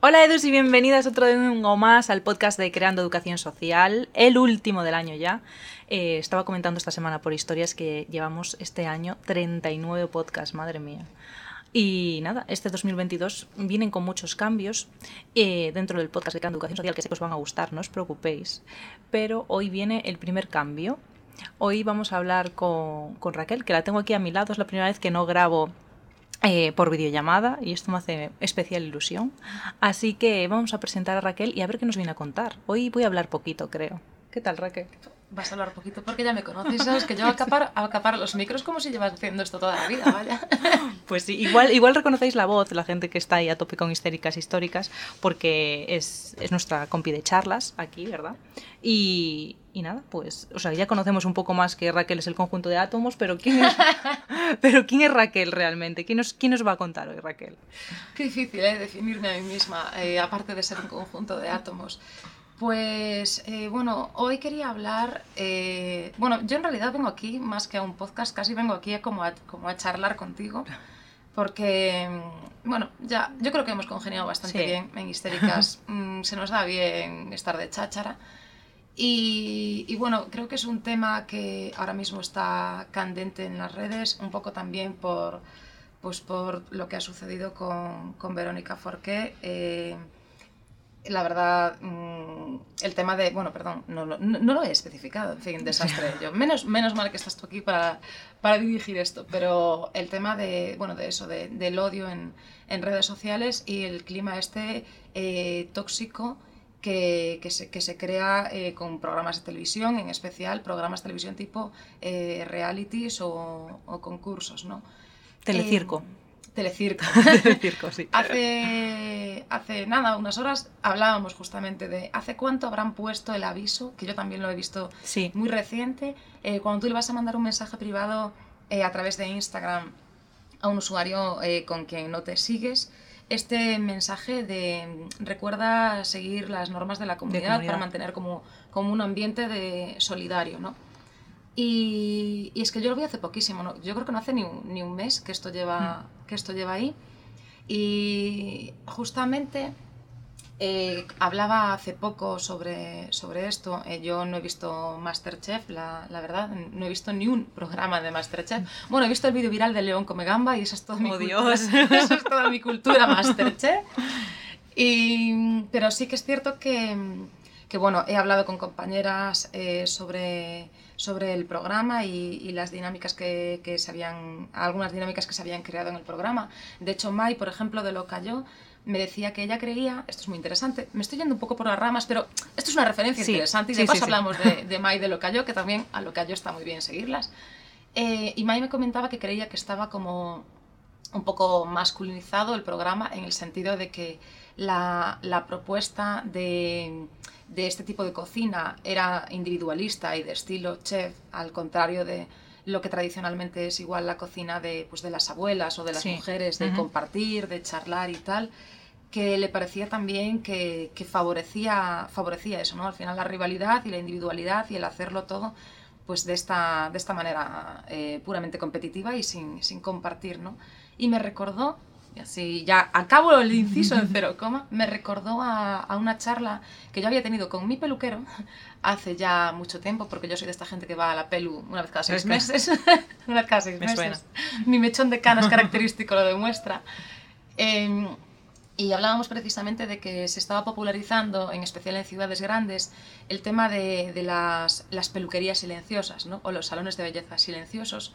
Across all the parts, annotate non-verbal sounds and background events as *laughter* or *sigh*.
Hola Edus y bienvenidas otro domingo más al podcast de Creando Educación Social, el último del año ya. Eh, estaba comentando esta semana por historias que llevamos este año 39 podcasts, madre mía. Y nada, este 2022 vienen con muchos cambios eh, dentro del podcast de Creando Educación Social que sé que os van a gustar, no os preocupéis. Pero hoy viene el primer cambio. Hoy vamos a hablar con Raquel, que la tengo aquí a mi lado, es la primera vez que no grabo eh, por videollamada y esto me hace especial ilusión. Así que vamos a presentar a Raquel y a ver qué nos viene a contar. Hoy voy a hablar poquito, creo. ¿Qué tal, Raquel? Vas a hablar poquito porque ya me conoces, sabes que yo acapar, acapar los micros como si llevas haciendo esto toda la vida, vaya. *laughs* Pues sí, igual, igual reconocéis la voz, la gente que está ahí a tope con histéricas históricas, porque es, es nuestra compi de charlas aquí, ¿verdad? Y, y nada, pues, o sea, ya conocemos un poco más que Raquel es el conjunto de átomos, pero ¿quién es, *laughs* pero ¿quién es Raquel realmente? ¿Quién nos, ¿Quién nos va a contar hoy, Raquel? Qué difícil, ¿eh? Definirme a mí misma, eh, aparte de ser un conjunto de átomos. Pues eh, bueno, hoy quería hablar, eh, bueno, yo en realidad vengo aquí más que a un podcast, casi vengo aquí como, a, como a charlar contigo, porque, mm, bueno, ya, yo creo que hemos congeniado bastante Sí. bien en Histéricas, Mm, se nos da bien estar de cháchara. Y, y bueno, creo que es un tema que ahora mismo está candente en las redes, un poco también por, pues por lo que ha sucedido con, con Verónica Forqué. eh, la verdad, mm, el tema de, bueno, perdón, no, no, no lo he especificado, en fin, desastre *laughs* yo. Menos, menos mal que estás tú aquí para, para dirigir esto, pero el tema de, bueno, de eso, de- del odio en, en redes sociales y el clima este eh, tóxico que, que se, que se crea eh, con programas de televisión, en especial programas de televisión tipo eh, realities o, o concursos, ¿no? Telecirco. Eh, telecirco. *laughs* Telecirco, sí. *laughs* Hace, hace nada, unas horas, hablábamos justamente de hace cuánto habrán puesto el aviso, que yo también lo he visto Sí. muy reciente, eh, cuando tú le vas a mandar un mensaje privado eh, a través de Instagram a un usuario eh, con quien no te sigues, este mensaje de mm, recuerda seguir las normas de la comunidad, comunidad. para mantener como, como un ambiente de solidario, ¿no? Y, y es que yo lo vi hace poquísimo, ¿no? yo creo que no hace ni un, ni un mes que esto, lleva, que esto lleva ahí. Y justamente eh, hablaba hace poco sobre, sobre esto. Eh, yo no he visto Masterchef, la, la verdad, no he visto ni un programa de Masterchef. Bueno, he visto el vídeo viral de León come gamba y esa es toda mi Oh, cultura. Dios. *laughs* Es toda mi cultura Masterchef. Y, pero sí que es cierto que, que, bueno, he hablado con compañeras eh, sobre, sobre el programa y, y las dinámicas que, que se habían, algunas dinámicas que se habían creado en el programa. De hecho, Mai, por ejemplo, de Lo Cayó, me decía que ella creía, esto es muy interesante, me estoy yendo un poco por las ramas, pero esto es una referencia Sí, interesante y sí, de paso sí, sí. hablamos de, *laughs* de Mai de Lo Cayó, que también a Lo Cayó está muy bien seguirlas. Eh, y Mai me comentaba que creía que estaba como un poco masculinizado el programa en el sentido de que la, la propuesta de, de este tipo de cocina era individualista y de estilo chef, al contrario de lo que tradicionalmente es igual la cocina de, pues, de las abuelas o de las Sí. mujeres, de compartir, de charlar y tal, que le parecía también que, que favorecía, favorecía eso, ¿no? Al final la rivalidad y la individualidad y el hacerlo todo pues de esta, de esta manera eh, puramente competitiva y sin, sin compartir, ¿no? Y me recordó, y así ya acabo el inciso en cero coma, me recordó a, a una charla que yo había tenido con mi peluquero hace ya mucho tiempo, porque yo soy de esta gente que va a la pelu una vez cada seis meses. *laughs* una vez cada seis Me meses. Mi mechón de canas característico lo demuestra. Em, y hablábamos precisamente de que se estaba popularizando, en especial en ciudades grandes, el tema de, de las, las peluquerías silenciosas, ¿no? o los salones de belleza silenciosos,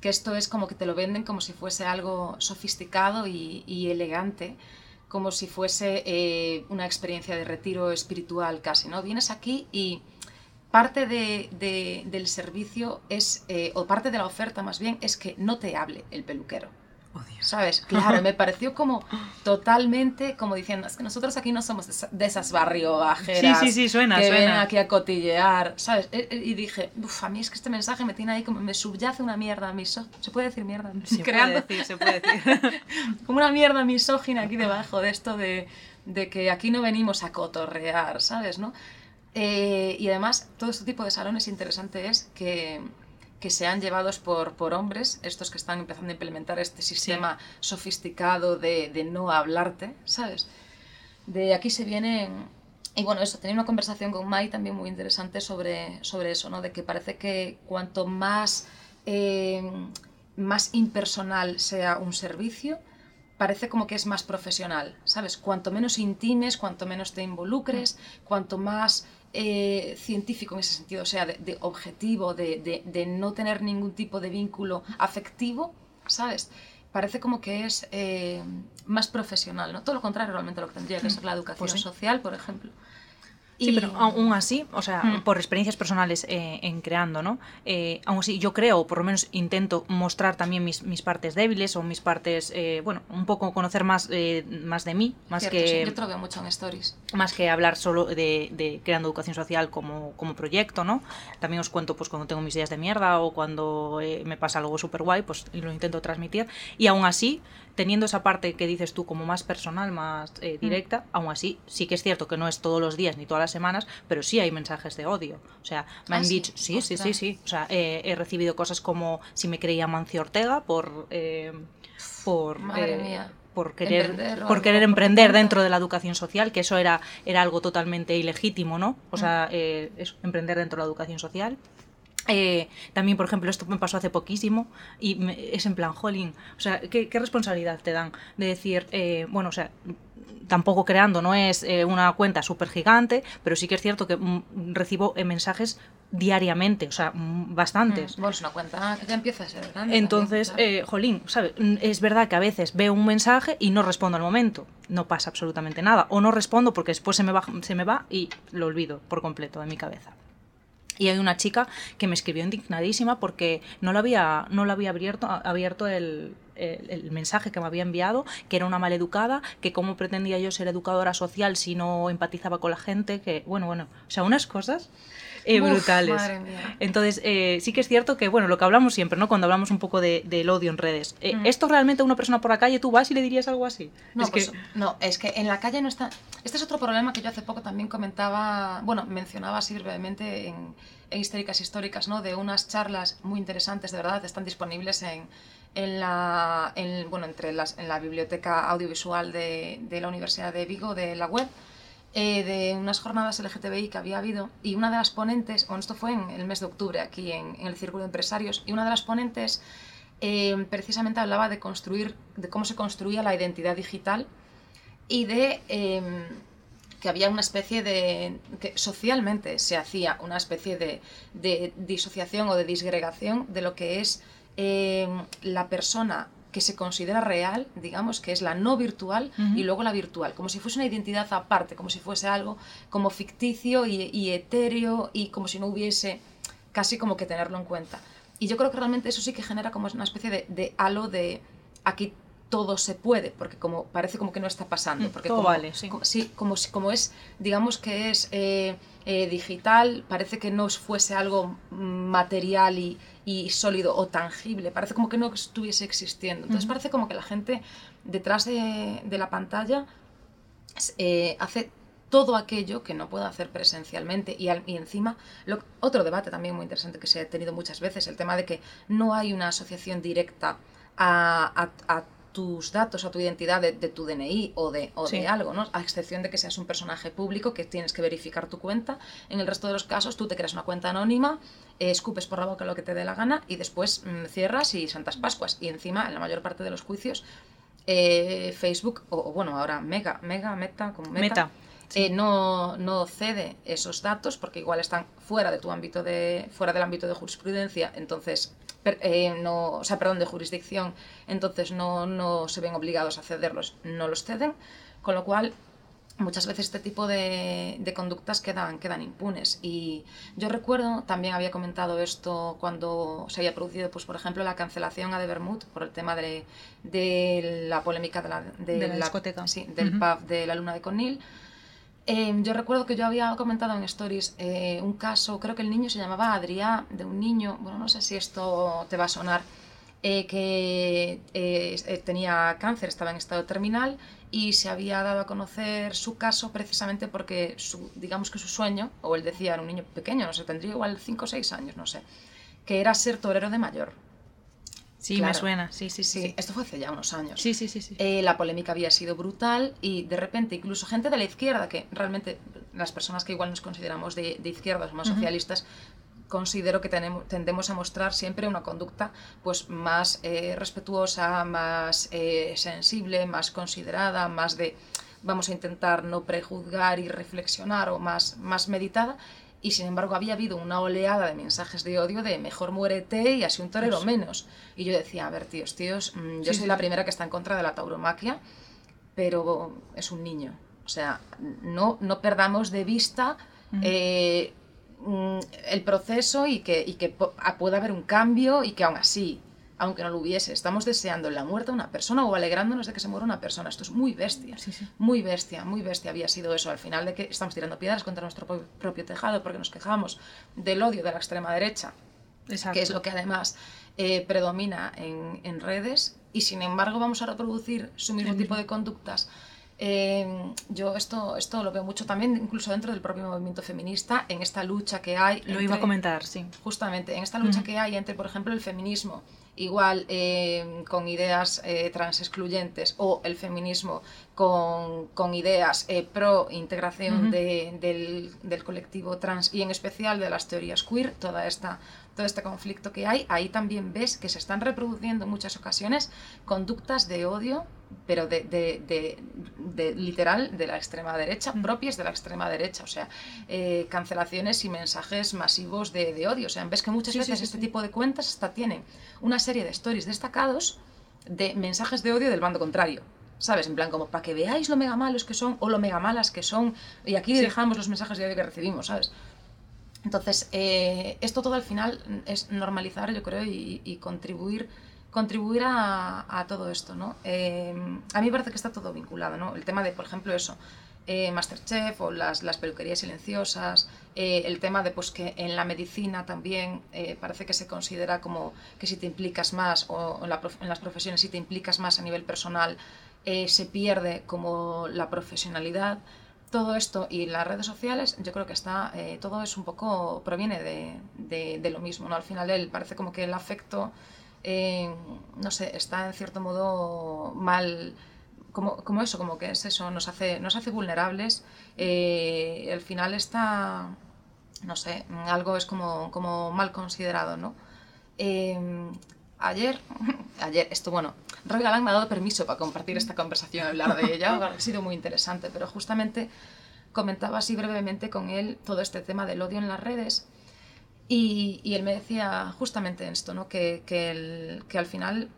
que esto es como que te lo venden como si fuese algo sofisticado y, elegante, como si fuese eh, una experiencia de retiro espiritual casi, ¿no? Vienes aquí y parte de- de- del servicio es, eh, o parte de la oferta más bien, es que no te hable el peluquero. Oh, Dios. ¿Sabes? Claro, me pareció como totalmente como diciendo, es que nosotros aquí no somos de esa- de esas barriobajeras Sí, sí, sí, suena, que suena. vienen aquí a cotillear, ¿sabes? E- e- Y dije, uff, a mí es que este mensaje me tiene ahí como, me subyace una mierda misógina. ¿Se puede decir mierda? Se Creando puede decir, se puede decir. *laughs* como una mierda misógina aquí debajo de esto de, de que aquí no venimos a cotorrear, ¿sabes? ¿no? Eh, y además, todo este tipo de salones interesante es que, que sean llevados por, por hombres, estos que están empezando a implementar este sistema sofisticado de, de no hablarte, ¿sabes? de aquí se vienen y bueno, eso, tenía una conversación con Mai también muy interesante sobre, sobre eso, ¿no? De que parece que cuanto más, eh, más impersonal sea un servicio, parece como que es más profesional, ¿sabes? Cuanto menos intimes, cuanto menos te involucres, cuanto más eh, científico en ese sentido, o sea, de, objetivo, de, de, no tener ningún tipo de vínculo afectivo, ¿sabes? Parece como que es eh, más profesional, ¿no? Todo lo contrario realmente lo que tendría que ser la educación pues social, por ejemplo. Sí, pero aún así, o sea, mm. por experiencias personales eh, en creando, ¿no? Eh, aún así, yo creo, por lo menos intento mostrar también mis, mis partes débiles o mis partes, eh, bueno, un poco conocer más, más de mí, más que... yo te lo veo mucho en stories. Más que hablar solo de, de, creando educación social como, como proyecto, ¿no? También os cuento pues cuando tengo mis ideas de mierda o cuando me pasa algo súper guay, pues lo intento transmitir. Y aún así, teniendo esa parte que dices tú como más personal, más mm. directa, aún así, sí que es cierto que no es todos los días ni todas las semanas, pero sí hay mensajes de odio. O sea, me han ah, dicho, sí, sí, sí, sí. O sea, he recibido cosas como si me creía Mancio Ortega por. Eh, por eh, por querer, emprender, por querer emprender dentro de la educación social, que eso era, era algo totalmente ilegítimo, ¿no? O sea, mm. eh, emprender dentro de la educación social. También, por ejemplo, esto me pasó hace poquísimo y es en plan, jolín, o sea, ¿qué, responsabilidad te dan de decir, bueno, o sea, tampoco creando, no es eh, una cuenta súper gigante, pero sí que es cierto que mm, recibo eh, mensajes diariamente, o sea, mm, bastantes. bueno, es una cuenta que ya empieza a ser grande. Entonces, eh, jolín, ¿sabes? Mm, es verdad que a veces veo un mensaje y no respondo al momento, no pasa absolutamente nada, o no respondo porque después se me va, se me va y lo olvido por completo de mi cabeza. Y hay una chica que me escribió indignadísima porque no lo había, no lo había abierto, abierto el, el, mensaje que me había enviado, que era una maleducada, que cómo pretendía yo ser educadora social si no empatizaba con la gente, que bueno, bueno, o sea, unas cosas eh, brutales. Entonces, eh, sí que es cierto que, bueno, lo que hablamos siempre, ¿no? Cuando hablamos un poco de, del odio en redes. Eh, mm. ¿Esto realmente a una persona por la calle tú vas y le dirías algo así? No, es pues, que... no, es que en la calle no está... Este es otro problema que yo hace poco también comentaba, bueno, mencionaba así brevemente en, en Históricas Históricas, ¿no? De unas charlas muy interesantes, de verdad, están disponibles en en la, bueno, entre las, en la biblioteca audiovisual de, de, la Universidad de Vigo, de la web, eh, de unas jornadas LGTBI que había habido y una de las ponentes, bueno, esto fue en el mes de octubre aquí en, el Círculo de Empresarios, y una de las ponentes eh, precisamente hablaba de construir, de cómo se construía la identidad digital y de em, que había una especie de, que socialmente se hacía una especie de, de disociación o de disgregación de lo que es Em, la persona que se considera real, digamos, que es la no virtual y luego la virtual, como si fuese una identidad aparte, como si fuese algo como ficticio y, etéreo y como si no hubiese casi como que tenerlo en cuenta. Y yo creo que realmente eso sí que genera como una especie de, de halo de aquí todo se puede, porque como parece como que no está pasando. Mm, porque todo como, vale, sí. sí. como, como es, digamos que es eh, eh, digital, parece que no fuese algo material y, y sólido o tangible, parece como que no estuviese existiendo. Entonces parece como que la gente detrás de, de la pantalla eh, hace todo aquello que no puede hacer presencialmente y, y encima lo, otro debate también muy interesante que se ha tenido muchas veces, el tema de que no hay una asociación directa a, a, a tus datos, a tu identidad de, tu DNI o, de, o de algo, ¿no? A excepción de que seas un personaje público que tienes que verificar tu cuenta. En el resto de los casos, tú te creas una cuenta anónima, eh, escupes por la boca lo que te dé la gana y después mm, cierras y Santas Pascuas. Y encima, en la mayor parte de los juicios, eh, Facebook, o, bueno, ahora Mega, Mega, Meta, como Meta, eh, no, no cede esos datos porque igual están fuera de tu ámbito de, fuera del ámbito de jurisprudencia, entonces eh, no, o sea, perdón, de jurisdicción, entonces no, no se ven obligados a cederlos, no los ceden, con lo cual muchas veces este tipo de, de, conductas quedan, quedan impunes. Y yo recuerdo, también había comentado esto cuando se había producido, pues, por ejemplo, la cancelación a de Bermud por el tema de, de la polémica de la, de, la, discoteca. Sí, del pub de la Luna de Conil. Em, yo recuerdo que yo había comentado en Stories eh, un caso, creo que el niño se llamaba Adrián, de un niño, bueno, no sé si esto te va a sonar, eh, que eh, tenía cáncer, estaba en estado terminal y se había dado a conocer su caso precisamente porque, su, digamos que su sueño, o él decía, era un niño pequeño, no sé, tendría igual 5 o 6 años, no sé, que era ser torero de mayor. Sí, me suena, sí, sí, sí, Esto fue hace ya unos años. Sí, sí, sí. sí. Eh, la polémica había sido brutal y de repente incluso gente de la izquierda, que realmente las personas que igual nos consideramos de, de izquierdas, más socialistas, considero que tenemos, tendemos a mostrar siempre una conducta pues más eh, respetuosa, más eh, sensible, más considerada, más de vamos a intentar no prejuzgar y reflexionar o más, más meditada y sin embargo había habido una oleada de mensajes de odio de mejor muérete y así un torero pues menos. Y yo decía, a ver, tíos, tíos, mm, yo soy la primera que está en contra de la tauromaquia, pero es un niño. O sea, no, no perdamos de vista eh, mm, el proceso y que, y que pueda haber un cambio y que aún así aunque no lo hubiese. Estamos deseando la muerte de una persona o alegrándonos de que se muera una persona. Esto es muy bestia. Muy bestia, muy bestia había sido eso. Al final de que estamos tirando piedras contra nuestro propio tejado porque nos quejamos del odio de la extrema derecha, que es lo que además eh, predomina en, redes, y sin embargo vamos a reproducir su mismo tipo de conductas. Eh, yo esto, esto lo veo mucho también, incluso dentro del propio movimiento feminista, en esta lucha que hay. Lo iba a comentar, sí. Justamente, en esta lucha que hay entre, por ejemplo, el feminismo igual eh, con ideas eh, trans excluyentes o el feminismo con, con ideas eh, pro integración de, del, del, colectivo trans y en especial de las teorías queer, toda esta, todo este conflicto que hay, ahí también ves que se están reproduciendo en muchas ocasiones conductas de odio pero de, de, de, literal de la extrema derecha, propias de la extrema derecha, o sea, eh, cancelaciones y mensajes masivos de, odio. O sea, ves que muchas veces este tipo de cuentas hasta tienen una serie de stories destacados de mensajes de odio del bando contrario. ¿Sabes? En plan, como para que veáis lo mega malos que son o lo mega malas que son, y aquí dejamos los mensajes de odio que recibimos, ¿sabes? Entonces, eh, esto todo al final es normalizar, yo creo, y, y contribuir contribuir a, todo esto, ¿no? Eh, a mí me parece que está todo vinculado, ¿no? El tema de, por ejemplo, eso, eh, Masterchef o las, peluquerías silenciosas, eh, el tema de pues, que en la medicina también parece que se considera como que si te implicas más o en, las profesiones si te implicas más a nivel personal se pierde como la profesionalidad. Todo esto y las redes sociales, yo creo que está, todo es un poco, proviene de, lo mismo, ¿no? Al final él parece como que el afecto eh, no sé, está en cierto modo mal, como, como, eso, como que es eso, nos hace, nos hace vulnerables. Eh, al final está, no sé, algo es como, como mal considerado, ¿no? Eh, ayer, *laughs* ayer, esto bueno, Roy Galán me ha dado permiso para compartir esta conversación, hablar de ella, ha sido muy interesante, pero justamente comentaba así brevemente con él todo este tema del odio en las redes y, él me decía justamente esto, ¿no? que, que, que al final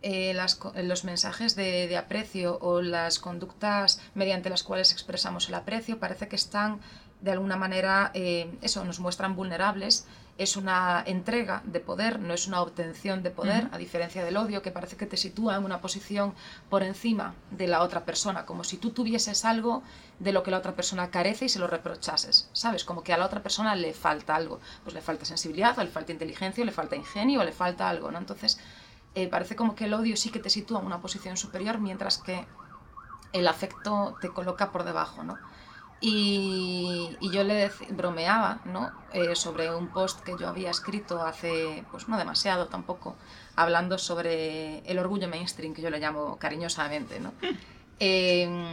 eh, las, los mensajes de, de, aprecio o las conductas mediante las cuales expresamos el aprecio parece que están de alguna manera, eh, eso, nos muestran vulnerables es una entrega de poder, no es una obtención de poder, a diferencia del odio que parece que te sitúa en una posición por encima de la otra persona, como si tú tuvieses algo de lo que la otra persona carece y se lo reprochases, ¿sabes? Como que a la otra persona le falta algo, pues le falta sensibilidad, o le falta inteligencia, o le falta ingenio, o le falta algo, ¿no? Entonces, eh, parece como que el odio sí que te sitúa en una posición superior, mientras que el afecto te coloca por debajo, ¿no? Y, yo le bromeaba ¿no? Eh, sobre un post que yo había escrito hace, pues no demasiado tampoco, hablando sobre el orgullo mainstream, que yo le llamo cariñosamente. ¿no? *laughs* Em,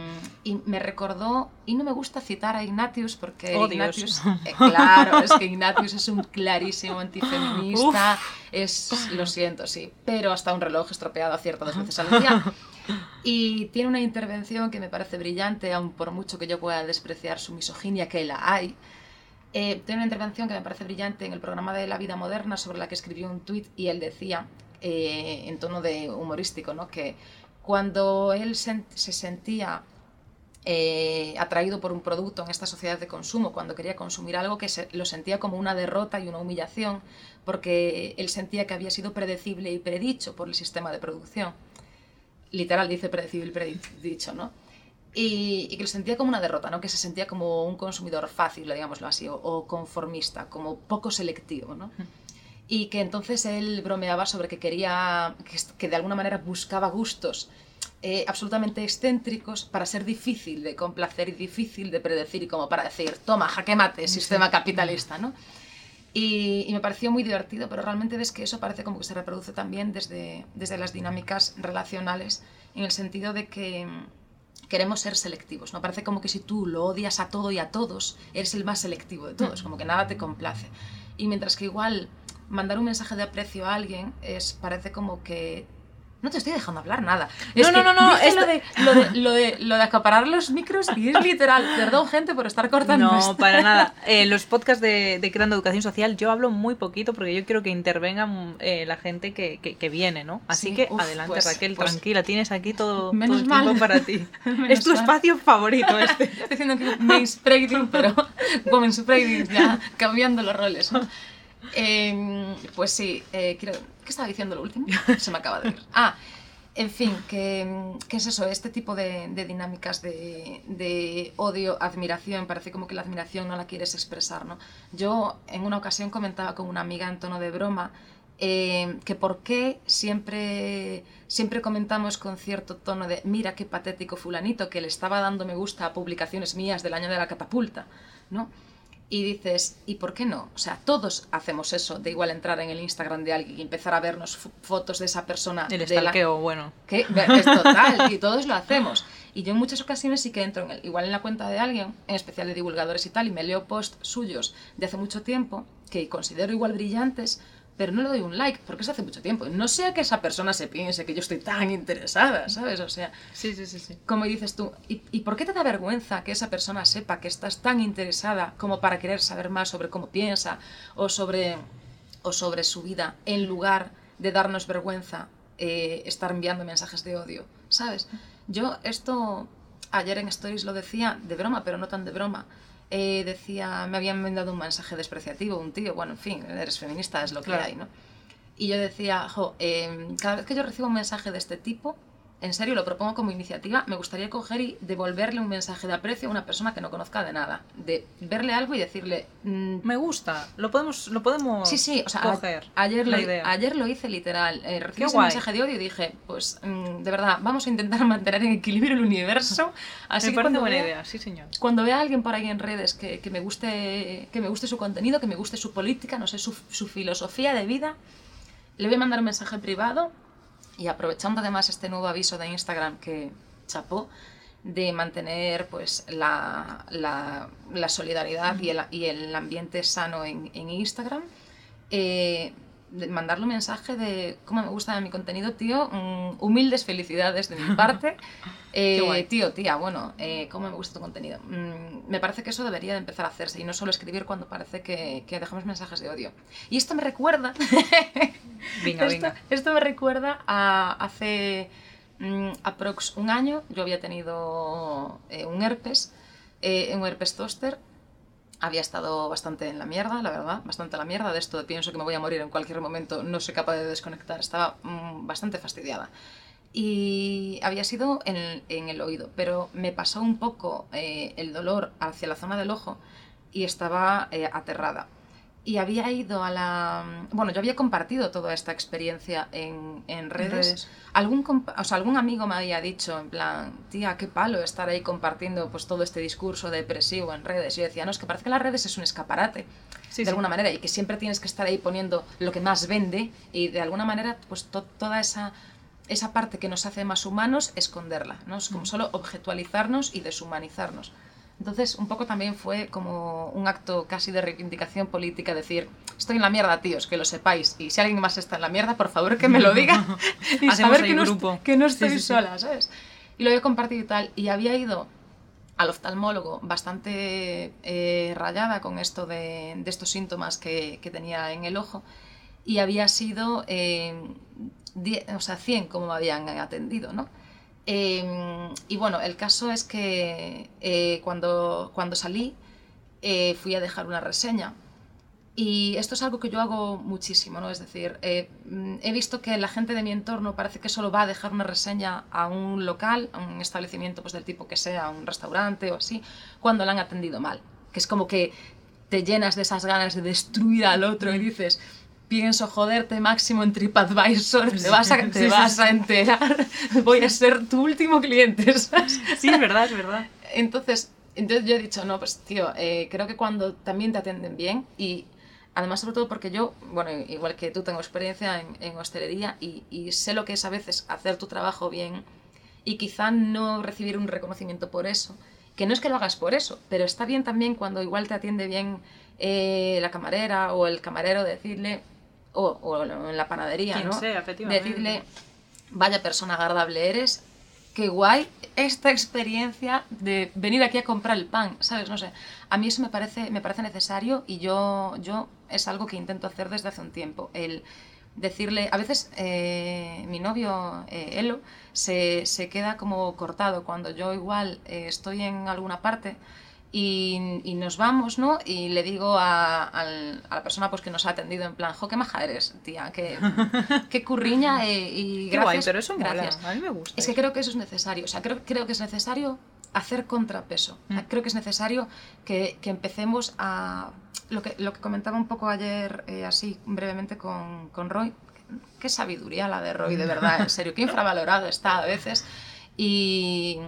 y me recordó, y no me gusta citar a Ignatius porque oh, Ignatius, eh, claro, es que Ignatius es un clarísimo antifeminista, *gasps* es, lo siento, sí, pero hasta un reloj estropeado acierta dos veces al día. *laughs* Y tiene una intervención que me parece brillante, aun por mucho que yo pueda despreciar su misoginia, que la hay. Eh, tiene una intervención que me parece brillante en el programa de La Vida Moderna, sobre la que escribió un tuit y él decía, eh, en tono de humorístico, ¿no? que cuando él se, sentía eh, atraído por un producto en esta sociedad de consumo, cuando quería consumir algo que lo sentía como una derrota y una humillación, porque él sentía que había sido predecible y predicho por el sistema de producción literal dice predecible predicho, ¿no? Y, que lo sentía como una derrota, ¿no? Que se sentía como un consumidor fácil, digámoslo así, o, conformista, como poco selectivo, ¿no? Y que entonces él bromeaba sobre que quería, que, de alguna manera buscaba gustos eh, absolutamente excéntricos para ser difícil de complacer y difícil de predecir y como para decir, toma, jaque mate, sistema capitalista, ¿no? Y, me pareció muy divertido, pero realmente ves que eso parece como que se reproduce también desde, desde las dinámicas relacionales, en el sentido de que mm, queremos ser selectivos, ¿no? Parece como que si tú lo odias a todo y a todos, eres el más selectivo de todos, como que nada te complace. Y mientras que igual mandar un mensaje de aprecio a alguien es, parece como que no te estoy dejando hablar nada. no, no, no, no, es lo, de, lo, de, lo, de, lo, de, acaparar los micros y es literal. Perdón, gente, por estar cortando. No, para nada. *laughs* Eh, los podcasts de, de, Creando Educación Social yo hablo muy poquito porque yo quiero que intervengan eh, la gente que, que, viene, ¿no? Así que adelante, pues, Raquel, pues, tranquila, tienes aquí todo, todo el tiempo para ti. *laughs* es tu espacio favorito este. *laughs* Estoy haciendo aquí un pero women's ya cambiando los roles. Eh, pues sí, eh, quiero ¿Qué estaba diciendo lo último? *laughs* Se me acaba de ir. Ah, en fin, ¿qué, es eso? Este tipo de, dinámicas de, odio, admiración, parece como que la admiración no la quieres expresar, ¿no? Yo en una ocasión comentaba con una amiga en tono de broma eh, que por qué siempre, siempre comentamos con cierto tono de mira qué patético fulanito que le estaba dando me gusta a publicaciones mías del año de la catapulta, ¿no? Y dices, ¿y por qué no? O sea, todos hacemos eso, de igual entrar en el Instagram de alguien y empezar a vernos fotos de esa persona. El estalqueo, bueno. Que es total, *laughs* y todos lo hacemos. Y yo en muchas ocasiones sí que entro en el, igual en la cuenta de alguien, en especial de divulgadores y tal, y me leo posts suyos de hace mucho tiempo, que considero igual brillantes, pero no le doy un like porque es hace mucho tiempo. No sea que esa persona se piense que yo estoy tan interesada, ¿sabes? O sea, sí, sí, sí, sí. como dices tú, ¿y, ¿y, por qué te da vergüenza que esa persona sepa que estás tan interesada como para querer saber más sobre cómo piensa o sobre, o sobre su vida en lugar de darnos vergüenza eh, estar enviando mensajes de odio, ¿sabes? Yo esto ayer en Stories lo decía de broma, pero no tan de broma. Eh, decía, me habían mandado un mensaje despreciativo, un tío, bueno, en fin, eres feminista, es lo que hay, ¿no? Y yo decía, jo, eh, cada vez que yo recibo un mensaje de este tipo, en serio, lo propongo como iniciativa, me gustaría coger y devolverle un mensaje de aprecio a una persona que no conozca de nada. De verle algo y decirle... Mm, me gusta, lo podemos, lo podemos sí, sí, o sea, coger. ayer, lo, ayer lo hice literal. Eh, recibí un mensaje de odio y dije, pues mm, de verdad, vamos a intentar *laughs* mantener en equilibrio el universo. *laughs* Así me que parece buena idea, sí señor. Cuando vea a alguien por ahí en redes que, que, me guste, que me guste su contenido, que me guste su política, no sé, su, su filosofía de vida, le voy a mandar un mensaje privado y aprovechando además este nuevo aviso de Instagram que chapó, de mantener pues la, la, solidaridad y el, y el, ambiente sano en, en Instagram, eh, mandarle un mensaje de cómo me gusta mi contenido, tío, mm, humildes felicidades de mi *laughs* parte. Eh, tío, tía, bueno, eh, cómo me gusta tu contenido. Mm, me parece que eso debería de empezar a hacerse y no solo escribir cuando parece que, que dejamos mensajes de odio. Y esto me recuerda... *laughs* venga, esto, venga. esto me recuerda a hace mm, aprox un año, yo había tenido eh, un herpes, un herpes toaster había estado bastante en la mierda, la verdad, bastante en la mierda de esto de pienso que me voy a morir en cualquier momento, no soy capaz de desconectar, estaba mmm, bastante fastidiada. Y había sido en, en, el oído, pero me pasó un poco eh, el dolor hacia la zona del ojo y estaba eh, aterrada y había ido a la... Bueno, yo había compartido toda esta experiencia en, en redes. redes. Algún, o sea, algún amigo me había dicho, en plan, tía, qué palo estar ahí compartiendo pues, todo este discurso depresivo en redes. Y yo decía, no, es que parece que las redes es un escaparate, sí, de sí. alguna manera, y que siempre tienes que estar ahí poniendo lo que más vende y de alguna manera, pues to toda esa esa parte que nos hace más humanos, esconderla, ¿no? Es como mm. solo objetualizarnos y deshumanizarnos. Entonces, un poco también fue como un acto casi de reivindicación política, decir, estoy en la mierda, tíos, que lo sepáis, y si alguien más está en la mierda, por favor que me lo diga, *laughs* y *laughs* saber que no, que no, estoy sí, sí, sola, ¿sabes? Y lo había compartido y tal, y había ido al oftalmólogo bastante eh, rayada con esto de, de estos síntomas que, que, tenía en el ojo, y había sido, eh, 10, o sea, 100 como me habían atendido, ¿no? Eh, y bueno, el caso es que eh, cuando, cuando salí eh, fui a dejar una reseña y esto es algo que yo hago muchísimo, ¿no? Es decir, eh, he visto que la gente de mi entorno parece que solo va a dejar una reseña a un local, a un establecimiento pues, del tipo que sea, un restaurante o así, cuando la han atendido mal. Que es como que te llenas de esas ganas de destruir al otro y dices, pienso joderte máximo en TripAdvisor, te vas a, *laughs* te vas a enterar, voy a ser tu último cliente, *laughs* ¿sabes? Sí, es verdad, es verdad. Entonces, entonces yo he dicho, no, pues tío, eh, creo que cuando también te atienden bien y Además, sobre todo porque yo, bueno, igual que tú tengo experiencia en, en hostelería y, y sé lo que es a veces hacer tu trabajo bien y quizá no recibir un reconocimiento por eso. Que no es que lo hagas por eso, pero está bien también cuando igual te atiende bien eh, la camarera o el camarero decirle, o, o en la panadería, Quien ¿no? sea, decirle, vaya persona agradable eres, qué guay esta experiencia de venir aquí a comprar el pan, ¿sabes? No sé, a mí eso me parece, me parece necesario y yo, yo es algo que intento hacer desde hace un tiempo, el decirle, a veces eh, mi novio, eh, Elo, se, se queda como cortado cuando yo igual eh, estoy en alguna parte y, y nos vamos, ¿no? Y le digo a, a la persona pues, que nos ha atendido en plan, jo, qué maja eres, tía, qué, *laughs* qué curriña eh, y Qué gracias. guay, pero eso mola. gracias. A mí me gusta. Es que creo que eso es necesario. O sea, creo, creo que es necesario hacer contrapeso. Mm. creo que es necesario que, que empecemos a... Lo que, lo que comentaba un poco ayer, eh, así brevemente con, con Roy. Qué sabiduría la de Roy, de verdad, en serio. Qué infravalorado está a veces. Y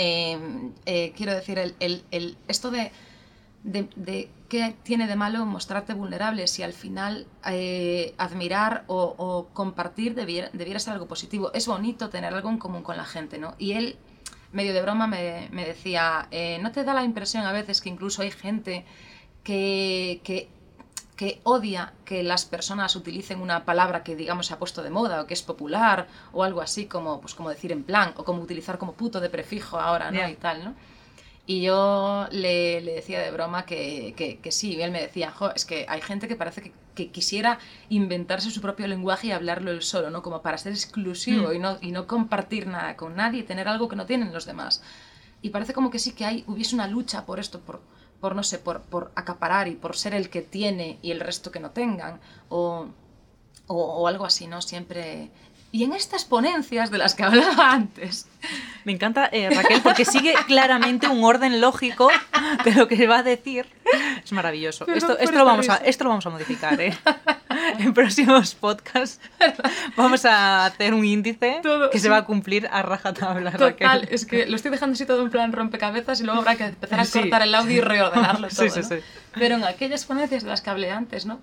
eh, eh, quiero decir, esto de, qué tiene de malo mostrarte vulnerable si al final eh, admirar o, compartir debiera, ser algo positivo. Es bonito tener algo en común con la gente, ¿no? Y él, medio de broma, me, decía, eh, ¿no te da la impresión a veces que incluso hay gente que, que odia que las personas utilicen una palabra que digamos se ha puesto de moda o que es popular o algo así como, pues, como decir en plan o como utilizar como puto de prefijo ahora, ¿no? Ya. Y tal, ¿no? Y yo le, le decía de broma que, que, que sí, y él me decía, jo, es que hay gente que parece que, que quisiera inventarse su propio lenguaje y hablarlo él solo, ¿no? Como para ser exclusivo Mm. y, no, y no compartir nada con nadie, tener algo que no tienen los demás. Y parece como que sí que hay, hubiese una lucha por esto, por, por no sé, por, por acaparar y por ser el que tiene y el resto que no tengan, o, o, o algo así, ¿no? Siempre... Y en estas ponencias de las que *laughs* hablaba antes, Me encanta eh, Raquel porque sigue claramente un orden lógico de lo que va a decir. Es maravilloso. Esto, esto, lo vamos a, esto lo vamos a modificar, ¿eh? *laughs* En próximos podcasts *laughs* vamos a hacer un índice Todo, que se va a cumplir a rajatabla, Total, Raquel. es que lo estoy dejando así todo en plan rompecabezas y luego habrá que empezar a Sí. cortar el audio y reordenarlo *laughs* Sí, todo. sí, ¿no? sí. Pero en aquellas ponencias de las que hablé antes, ¿no?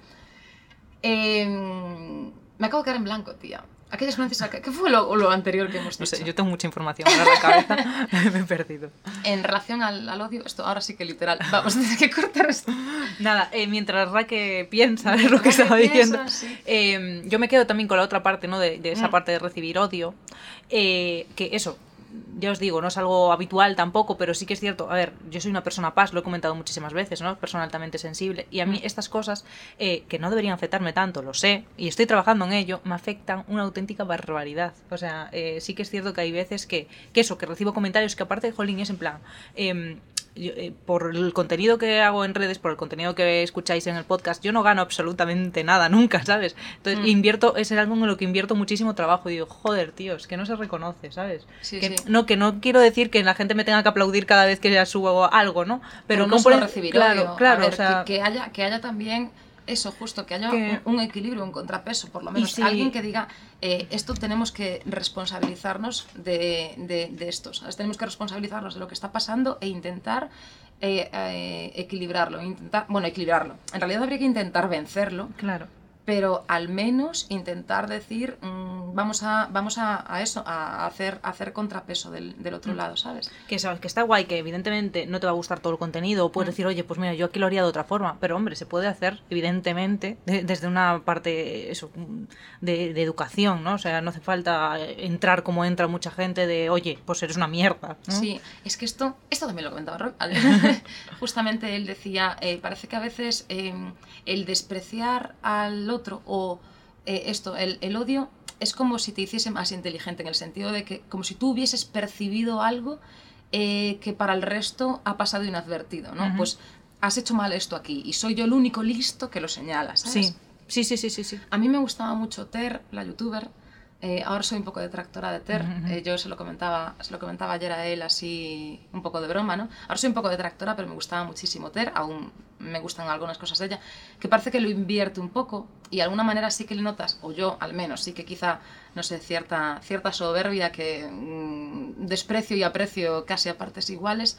Em, me acabo de quedar en blanco, tía. Aquellas ponencias, ¿qué fue lo, lo anterior que hemos No dicho? sé, yo tengo mucha información ahora en la cabeza, *laughs* me he perdido. En relación al, al odio, esto ahora sí que literal. Vamos *laughs* a tener que cortar esto. Nada, eh, mientras Raque piensa es lo que estaba diciendo, piensa, sí. eh, yo me quedo también con la otra parte, ¿no? De, de esa Mm. parte de recibir odio. eh, que eso, ya os digo, no es algo habitual tampoco, pero sí que es cierto. A ver, yo soy una persona paz, lo he comentado muchísimas veces, ¿no? Persona altamente sensible. Y a mí Mm. estas cosas, eh, que no deberían afectarme tanto, lo sé, y estoy trabajando en ello, me afectan una auténtica barbaridad. O sea, eh, sí que es cierto que hay veces que, que eso, que recibo comentarios que aparte de Jolín es en plan. em, yo, eh, por el contenido que hago en redes, por el contenido que escucháis en el podcast, yo no gano absolutamente nada *laughs* nunca, ¿sabes? Entonces Mm. invierto, es algo en lo que invierto muchísimo trabajo y digo, joder, tío, es que no se reconoce, ¿sabes? Sí, que, sí. No, que no quiero decir que la gente me tenga que aplaudir cada vez que ya subo algo, ¿no? Pero, no solo por- recibir claro, claro, A ver, o sea, que, que haya, que haya también eso, justo, que haya Que- un, un equilibrio, un contrapeso, por lo menos. sí. Alguien que diga, eh, esto tenemos que responsabilizarnos de, de, de esto, ¿sabes? Tenemos que responsabilizarnos de lo que está pasando e intentar eh, eh, equilibrarlo. Intentar, bueno, equilibrarlo. En realidad habría que intentar vencerlo, claro. Pero al menos intentar decir, mm, vamos, a, vamos a, a eso, a hacer, a hacer contrapeso del, del otro Mm. lado, ¿sabes? Que, sabes, que está guay, que evidentemente no te va a gustar todo el contenido, o puedes Mm. decir, oye, pues mira, yo aquí lo haría de otra forma, pero hombre, se puede hacer, evidentemente, de- desde una parte eso, de, de educación, ¿no? O sea, no hace falta entrar como entra mucha gente de, oye, pues eres una mierda, ¿no? Sí, es que esto, esto también lo comentaba Roy. *laughs* Justamente él decía, eh, parece que a veces eh, el despreciar al otro o eh, esto, el, el odio, es como si te hiciese más inteligente, en el sentido de que como si tú hubieses percibido algo eh, que para el resto ha pasado inadvertido, ¿no? Pues has hecho mal esto aquí y soy yo el único listo que lo señala, ¿sabes? Sí, sí, sí, sí, sí, sí. A mí me gustaba mucho Ter, la youtuber. Eh, ahora soy un poco detractora de Ter. Eh, yo se lo, comentaba, se lo comentaba ayer a él así un poco de broma, ¿no? Ahora soy un poco detractora, pero me gustaba muchísimo Ter. Aún me gustan algunas cosas de ella. Que parece que lo invierte un poco y de alguna manera sí que le notas, o yo al menos, sí que quizá, no sé, cierta, cierta soberbia que mm, desprecio y aprecio casi a partes iguales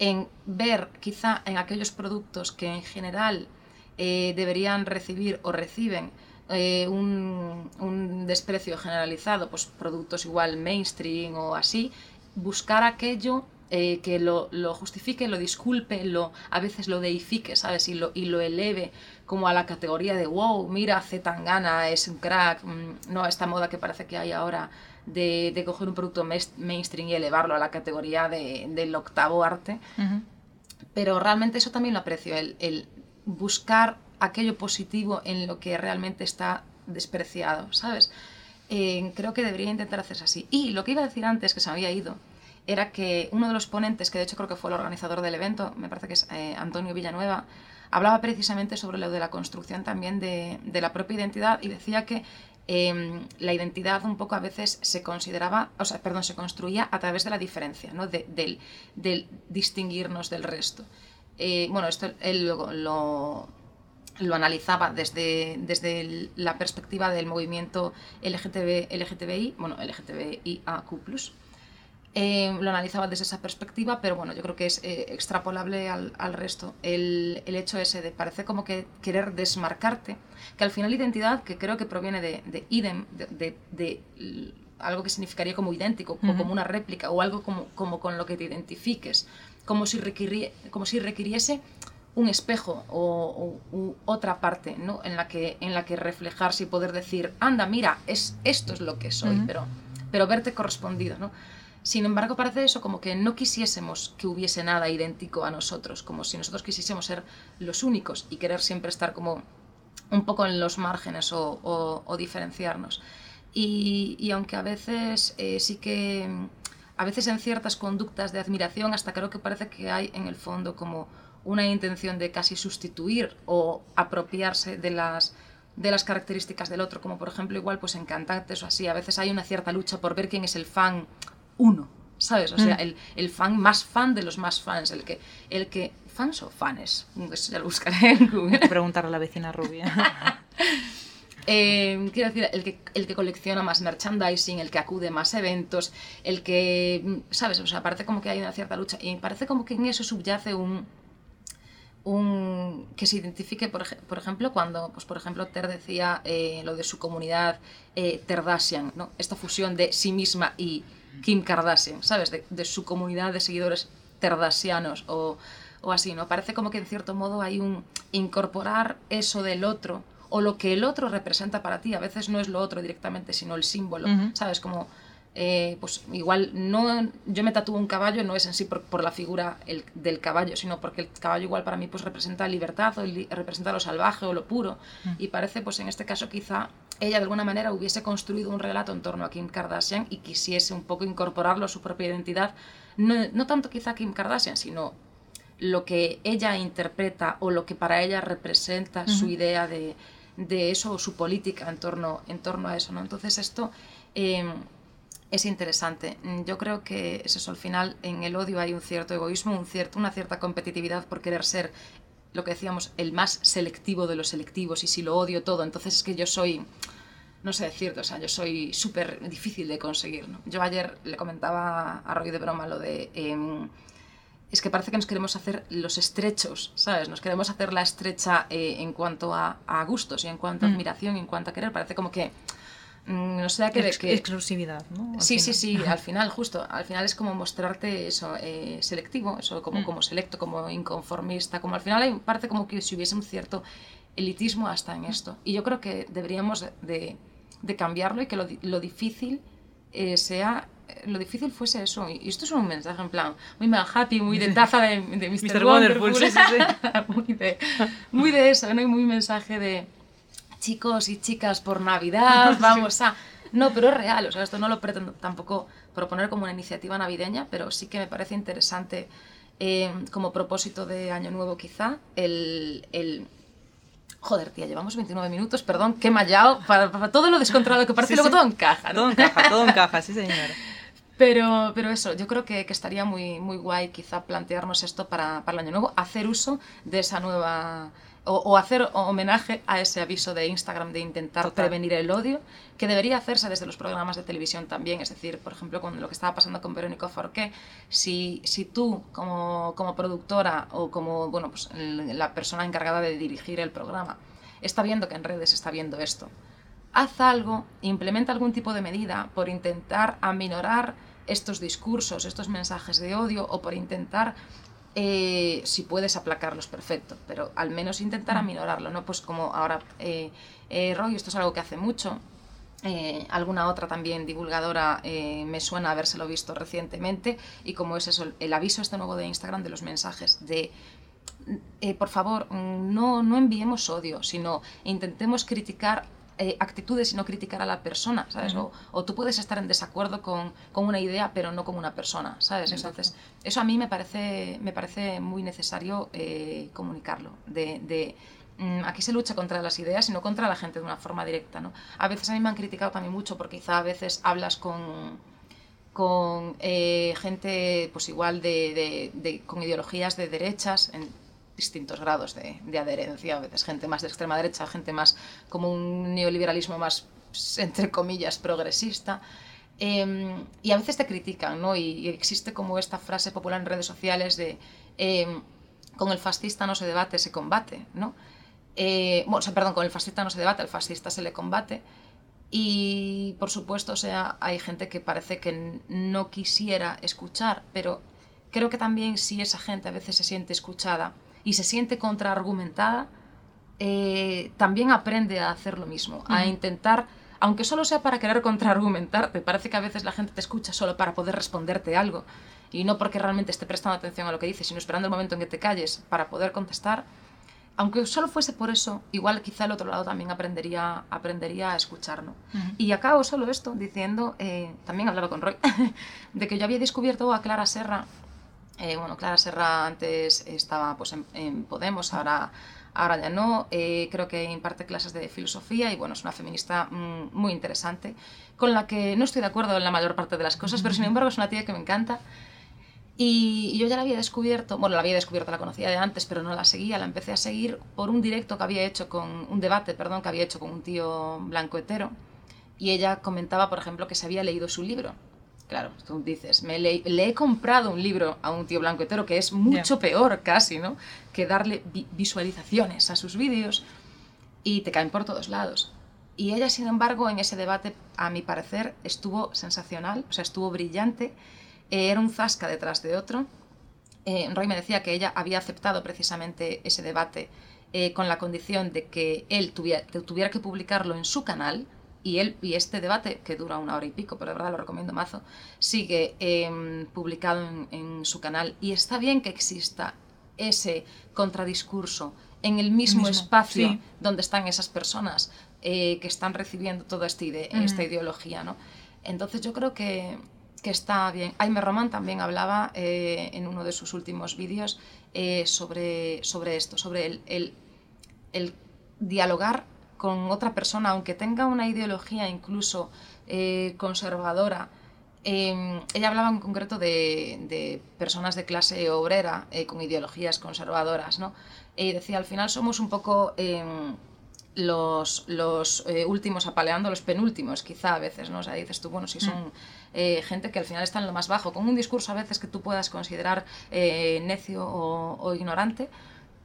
en ver quizá en aquellos productos que en general eh, deberían recibir o reciben eh, un, un, desprecio generalizado, pues productos igual mainstream o así, buscar aquello eh, que lo, lo, justifique, lo disculpe, lo, a veces lo deifique, ¿sabes? Y lo, y lo eleve como a la categoría de wow, mira, Zetangana es un crack, mm, no esta moda que parece que hay ahora de, de coger un producto mainstream y elevarlo a la categoría de, del octavo arte. Uh -huh. Pero realmente eso también lo aprecio, el, el buscar aquello positivo en lo que realmente está despreciado, ¿sabes? Eh, creo que debería intentar hacerse así. Y lo que iba a decir antes, que se me había ido, era que uno de los ponentes, que de hecho creo que fue el organizador del evento, me parece que es eh, Antonio Villanueva, hablaba precisamente sobre lo de la construcción también de, la propia identidad y decía que eh, la identidad un poco a veces se consideraba, o sea, perdón, se construía a través de la diferencia, ¿no? de, del, del, distinguirnos del resto. Eh, bueno, esto él lo, lo, lo, analizaba desde, desde la perspectiva del movimiento LGTB, LGTBI, bueno, LGTBIAQ+, eh, lo analizaba desde esa perspectiva, pero bueno, yo creo que es eh, extrapolable al, al resto. El, el, hecho ese de parece como que querer desmarcarte, que al final identidad, que creo que proviene de, de idem, de, de, de, algo que significaría como idéntico, uh -huh. o como una réplica, o algo como, como con lo que te identifiques, como si, requiri, como si requiriese un espejo o, o u otra parte ¿no? en, la que, en la que reflejarse y poder decir, anda, mira, es, esto es lo que soy, uh -huh. pero, pero verte correspondido. ¿no? Sin embargo, parece eso como que no quisiésemos que hubiese nada idéntico a nosotros, como si nosotros quisiésemos ser los únicos y querer siempre estar como un poco en los márgenes o, o, o diferenciarnos. Y, y, aunque a veces eh, sí que, a veces en ciertas conductas de admiración, hasta creo que parece que hay en el fondo como una intención de casi sustituir o apropiarse de las de las características del otro, como por ejemplo igual pues en cantantes o así, a veces hay una cierta lucha por ver quién es el fan uno, ¿sabes? O sea, mm. el, el, fan más fan de los más fans, el que, el que fans o fans, pues ya lo buscaré en Google. Preguntar a la vecina rubia. *laughs* eh, quiero decir, el que, el que colecciona más merchandising, el que acude más eventos, el que, ¿sabes? O sea, parece como que hay una cierta lucha y parece como que en eso subyace un, un que se identifique, por, por, ejemplo, cuando, pues, por ejemplo, Ter decía eh, lo de su comunidad eh, Terdasian, ¿no? Esta fusión de sí misma y Kim Kardashian, ¿sabes? De, de su comunidad de seguidores terdasianos o, o, así, ¿no? Parece como que en cierto modo hay un incorporar eso del otro o lo que el otro representa para ti. A veces no es lo otro directamente, sino el símbolo, uh -huh. ¿sabes? Como, eh, pues igual, no, yo me tatúo un caballo no es en sí por, por la figura el, del caballo, sino porque el caballo igual para mí pues representa libertad o li, representa lo salvaje o lo puro. -huh. Y parece, pues en este caso quizá ella de alguna manera hubiese construido un relato en torno a Kim Kardashian y quisiese un poco incorporarlo a su propia identidad, no, no tanto quizá Kim Kardashian, sino lo que ella interpreta o lo que para ella representa -huh. su idea de, de, eso o su política en torno, en torno a eso. ¿no? Entonces esto eh, es interesante. Yo creo que es eso, al final en el odio hay un cierto egoísmo, un cierto, una cierta competitividad por querer ser lo que decíamos, el más selectivo de los selectivos y si lo odio todo, entonces es que yo soy, no sé decirte, o sea, yo soy súper difícil de conseguir. ¿no? Yo ayer le comentaba a Roy de broma lo de... Eh, es que parece que nos queremos hacer los estrechos, ¿sabes? Nos queremos hacer la estrecha eh, en cuanto a, a, gustos y en cuanto a mm. admiración y en cuanto a querer. Parece como que Mm, no sé qué Ex que exclusividad ¿no? Al sí final. sí sí al final justo al final es como mostrarte eso eh, selectivo eso como, mm. como selecto como inconformista como al final hay parte como que si hubiese un cierto elitismo hasta en esto y yo creo que deberíamos de, de cambiarlo y que lo, lo difícil eh, sea lo difícil fuese eso y esto es un mensaje en plan muy mal happy muy de *laughs* taza de, de Mr. Mr. Wonderful, Wonderful. Sí, sí, sí. *laughs* muy, de, muy de eso ¿no? y muy mensaje de chicos y chicas por Navidad, *laughs* vamos a... No, pero es real, o sea, esto no lo pretendo tampoco proponer como una iniciativa navideña, pero sí que me parece interesante eh, como propósito de Año Nuevo quizá, el, el... Joder, tía, llevamos 29 minutos, perdón, qué mallado, para, para todo lo descontrolado que parece, sí, luego sí. todo encaja, ¿no? Todo encaja, todo *laughs* encaja, sí señor. Pero, pero eso, yo creo que, que, estaría muy, muy guay quizá plantearnos esto para, para el año nuevo, hacer uso de esa nueva o, hacer homenaje a ese aviso de Instagram de intentar prevenir el odio, que debería hacerse desde los programas de televisión también. Es decir, por ejemplo, con lo que estaba pasando con Verónica Forqué, si, si tú como, como productora o como bueno, pues, la persona encargada de dirigir el programa está viendo que en redes está viendo esto, haz algo, implementa algún tipo de medida por intentar aminorar estos discursos, estos mensajes de odio o por intentar eh, si puedes aplacarlos, perfecto, pero al menos intentar mm. aminorarlo, ¿no? Pues como ahora eh, eh, Roy, esto es algo que hace mucho, eh, alguna otra también divulgadora me suena habérselo visto recientemente y como es eso, el aviso este nuevo de Instagram de los mensajes de por favor, no, no enviemos odio, sino intentemos criticar eh, actitudes y no criticar a la persona, ¿sabes? o, tú puedes estar en desacuerdo con, con, una idea, pero no con una persona, ¿sabes? Entonces, eso a mí me parece, me parece muy necesario eh, comunicarlo, de, de mm, aquí se lucha contra las ideas y no contra la gente de una forma directa, ¿no? A veces a mí me han criticado también mucho porque quizá a veces hablas con con eh, gente pues igual de, de, con ideologías de derechas en, distintos grados de, de, adherencia, a veces gente más de extrema derecha, gente más como un neoliberalismo más, entre comillas, progresista. Em, y a veces te critican, ¿no? Y, existe como esta frase popular en redes sociales de em, con el fascista no se debate, se combate, ¿no? Eh, bueno, perdón, con el fascista no se debate, al fascista se le combate. Y por supuesto, o sea, hay gente que parece que no quisiera escuchar, pero creo que también si esa gente a veces se siente escuchada, y se siente contraargumentada, eh, también aprende a hacer lo mismo, a intentar, aunque solo sea para querer contraargumentarte, parece que a veces la gente te escucha solo para poder responderte algo y no porque realmente esté prestando atención a lo que dices, sino esperando el momento en que te calles para poder contestar. Aunque solo fuese por eso, igual quizá el otro lado también aprendería, aprendería a escuchar. Y acabo solo esto diciendo, eh, también hablaba con Roy, *laughs* de que yo había descubierto a Clara Serra eh, bueno, Clara Serra antes estaba pues, en, Podemos, ahora, ahora ya no. Eh, creo que imparte clases de filosofía y bueno, es una feminista mm, muy interesante, con la que no estoy de acuerdo en la mayor parte de las cosas, pero sin embargo es una tía que me encanta. Y, yo ya la había descubierto, bueno, la había descubierto, la conocía de antes, pero no la seguía, la empecé a seguir por un directo que había hecho con, un debate, perdón, que había hecho con un tío blanco hetero. Y ella comentaba, por ejemplo, que se había leído su libro Claro, tú dices, me le, he comprado un libro a un tío blanco hetero que es mucho peor casi, ¿no? Que darle visualizaciones a sus vídeos y te caen por todos lados. Y ella, sin embargo, en ese debate, a mi parecer, estuvo sensacional, o sea, estuvo brillante. Eh, era un zasca detrás de otro. Eh, Roy me decía que ella había aceptado precisamente ese debate eh, con la condición de que él tuviera que publicarlo en su canal, y, él, y este debate, que dura una hora y pico, pero de verdad lo recomiendo mazo, sigue em, publicado en, su canal. Y está bien que exista ese contradiscurso en el mismo, espacio donde están esas personas eh, que están recibiendo toda esta, esta ideología. ¿no? Entonces yo creo que, que está bien. Aime Roman también hablaba eh, en uno de sus últimos vídeos eh, sobre, sobre esto, sobre el, el, el dialogar con otra persona, aunque tenga una ideología incluso eh, conservadora. Em, ella hablaba en concreto de, personas de clase obrera eh, con ideologías conservadoras, ¿no? Y decía, al final somos un poco em, los, los eh, últimos apaleando los penúltimos, quizá a veces, ¿no? O sea, dices tú, bueno, si son mm. gente que al final está en lo más bajo, con un discurso a veces que tú puedas considerar necio o ignorante,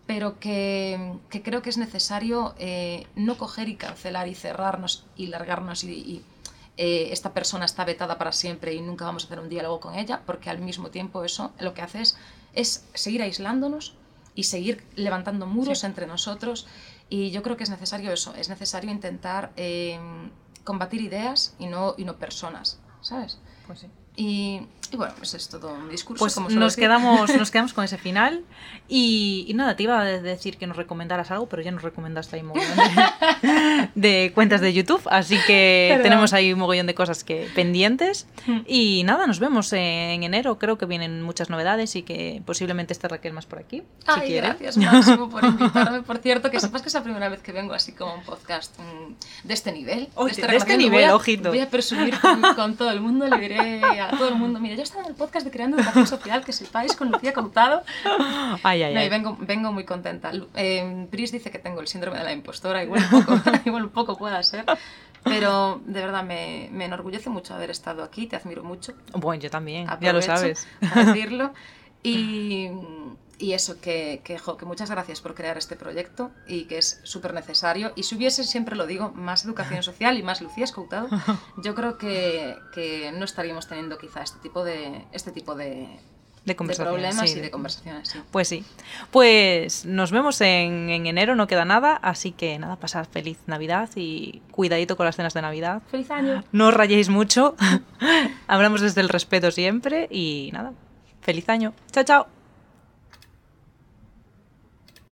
pero que, creo que es necesario eh, no coger y cancelar y cerrarnos y largarnos y, eh, esta persona está vetada para siempre y nunca vamos a hacer un diálogo con ella, porque al mismo tiempo eso lo que hace es, seguir aislándonos y seguir levantando muros entre nosotros y yo creo que es necesario eso, es necesario intentar eh, combatir ideas y no, y no personas, ¿sabes? Pues sí. Y, bueno, pues es todo un discurso. Pues nos, quedamos, nos *laughs* quedamos con ese final. Y, nada, te iba a decir que nos recomendaras algo, pero ya nos recomendaste ahí *laughs* de cuentas de YouTube, así que Perdón. tenemos ahí un mogollón de cosas que pendientes. Y nada, nos vemos en enero. Creo que vienen muchas novedades y que posiblemente esté Raquel más por aquí, si Ay, quiere. gracias Máximo por *laughs* invitarme. Por cierto, que sepas que es la primera vez que vengo así como un podcast mm, de este nivel. Oye, este de este nivel, voy a, ojito. Voy a presumir con, con todo el mundo, le diré a todo el mundo, mira, yo he estado en el podcast de Creando Educación Social, que sepáis, con Lucía Contado. Ay, ay, No, ay. vengo, vengo muy contenta. Eh, Pris dice que tengo el síndrome de la impostora, igual un poco, *laughs* igual un poco pueda ser. Pero de verdad me, me enorgullece mucho haber estado aquí, te admiro mucho. Bueno, yo también, ya lo sabes. decirlo. Y, y eso, que, que, jo, que muchas gracias por crear este proyecto y que es súper necesario. Y si hubiese, siempre lo digo, más educación *laughs* social y más Lucía Escoutado, *laughs* yo creo que, que no estaríamos teniendo quizá este tipo de, este tipo de, De de problemas sí, y de conversaciones. sí. Pues sí. Pues nos vemos en, en enero, no queda nada, así que nada, pasad feliz Navidad y cuidadito con las cenas de Navidad. ¡Feliz año! *laughs* No os rayéis mucho, hablamos desde el respeto siempre y nada, feliz año. Chao, chao.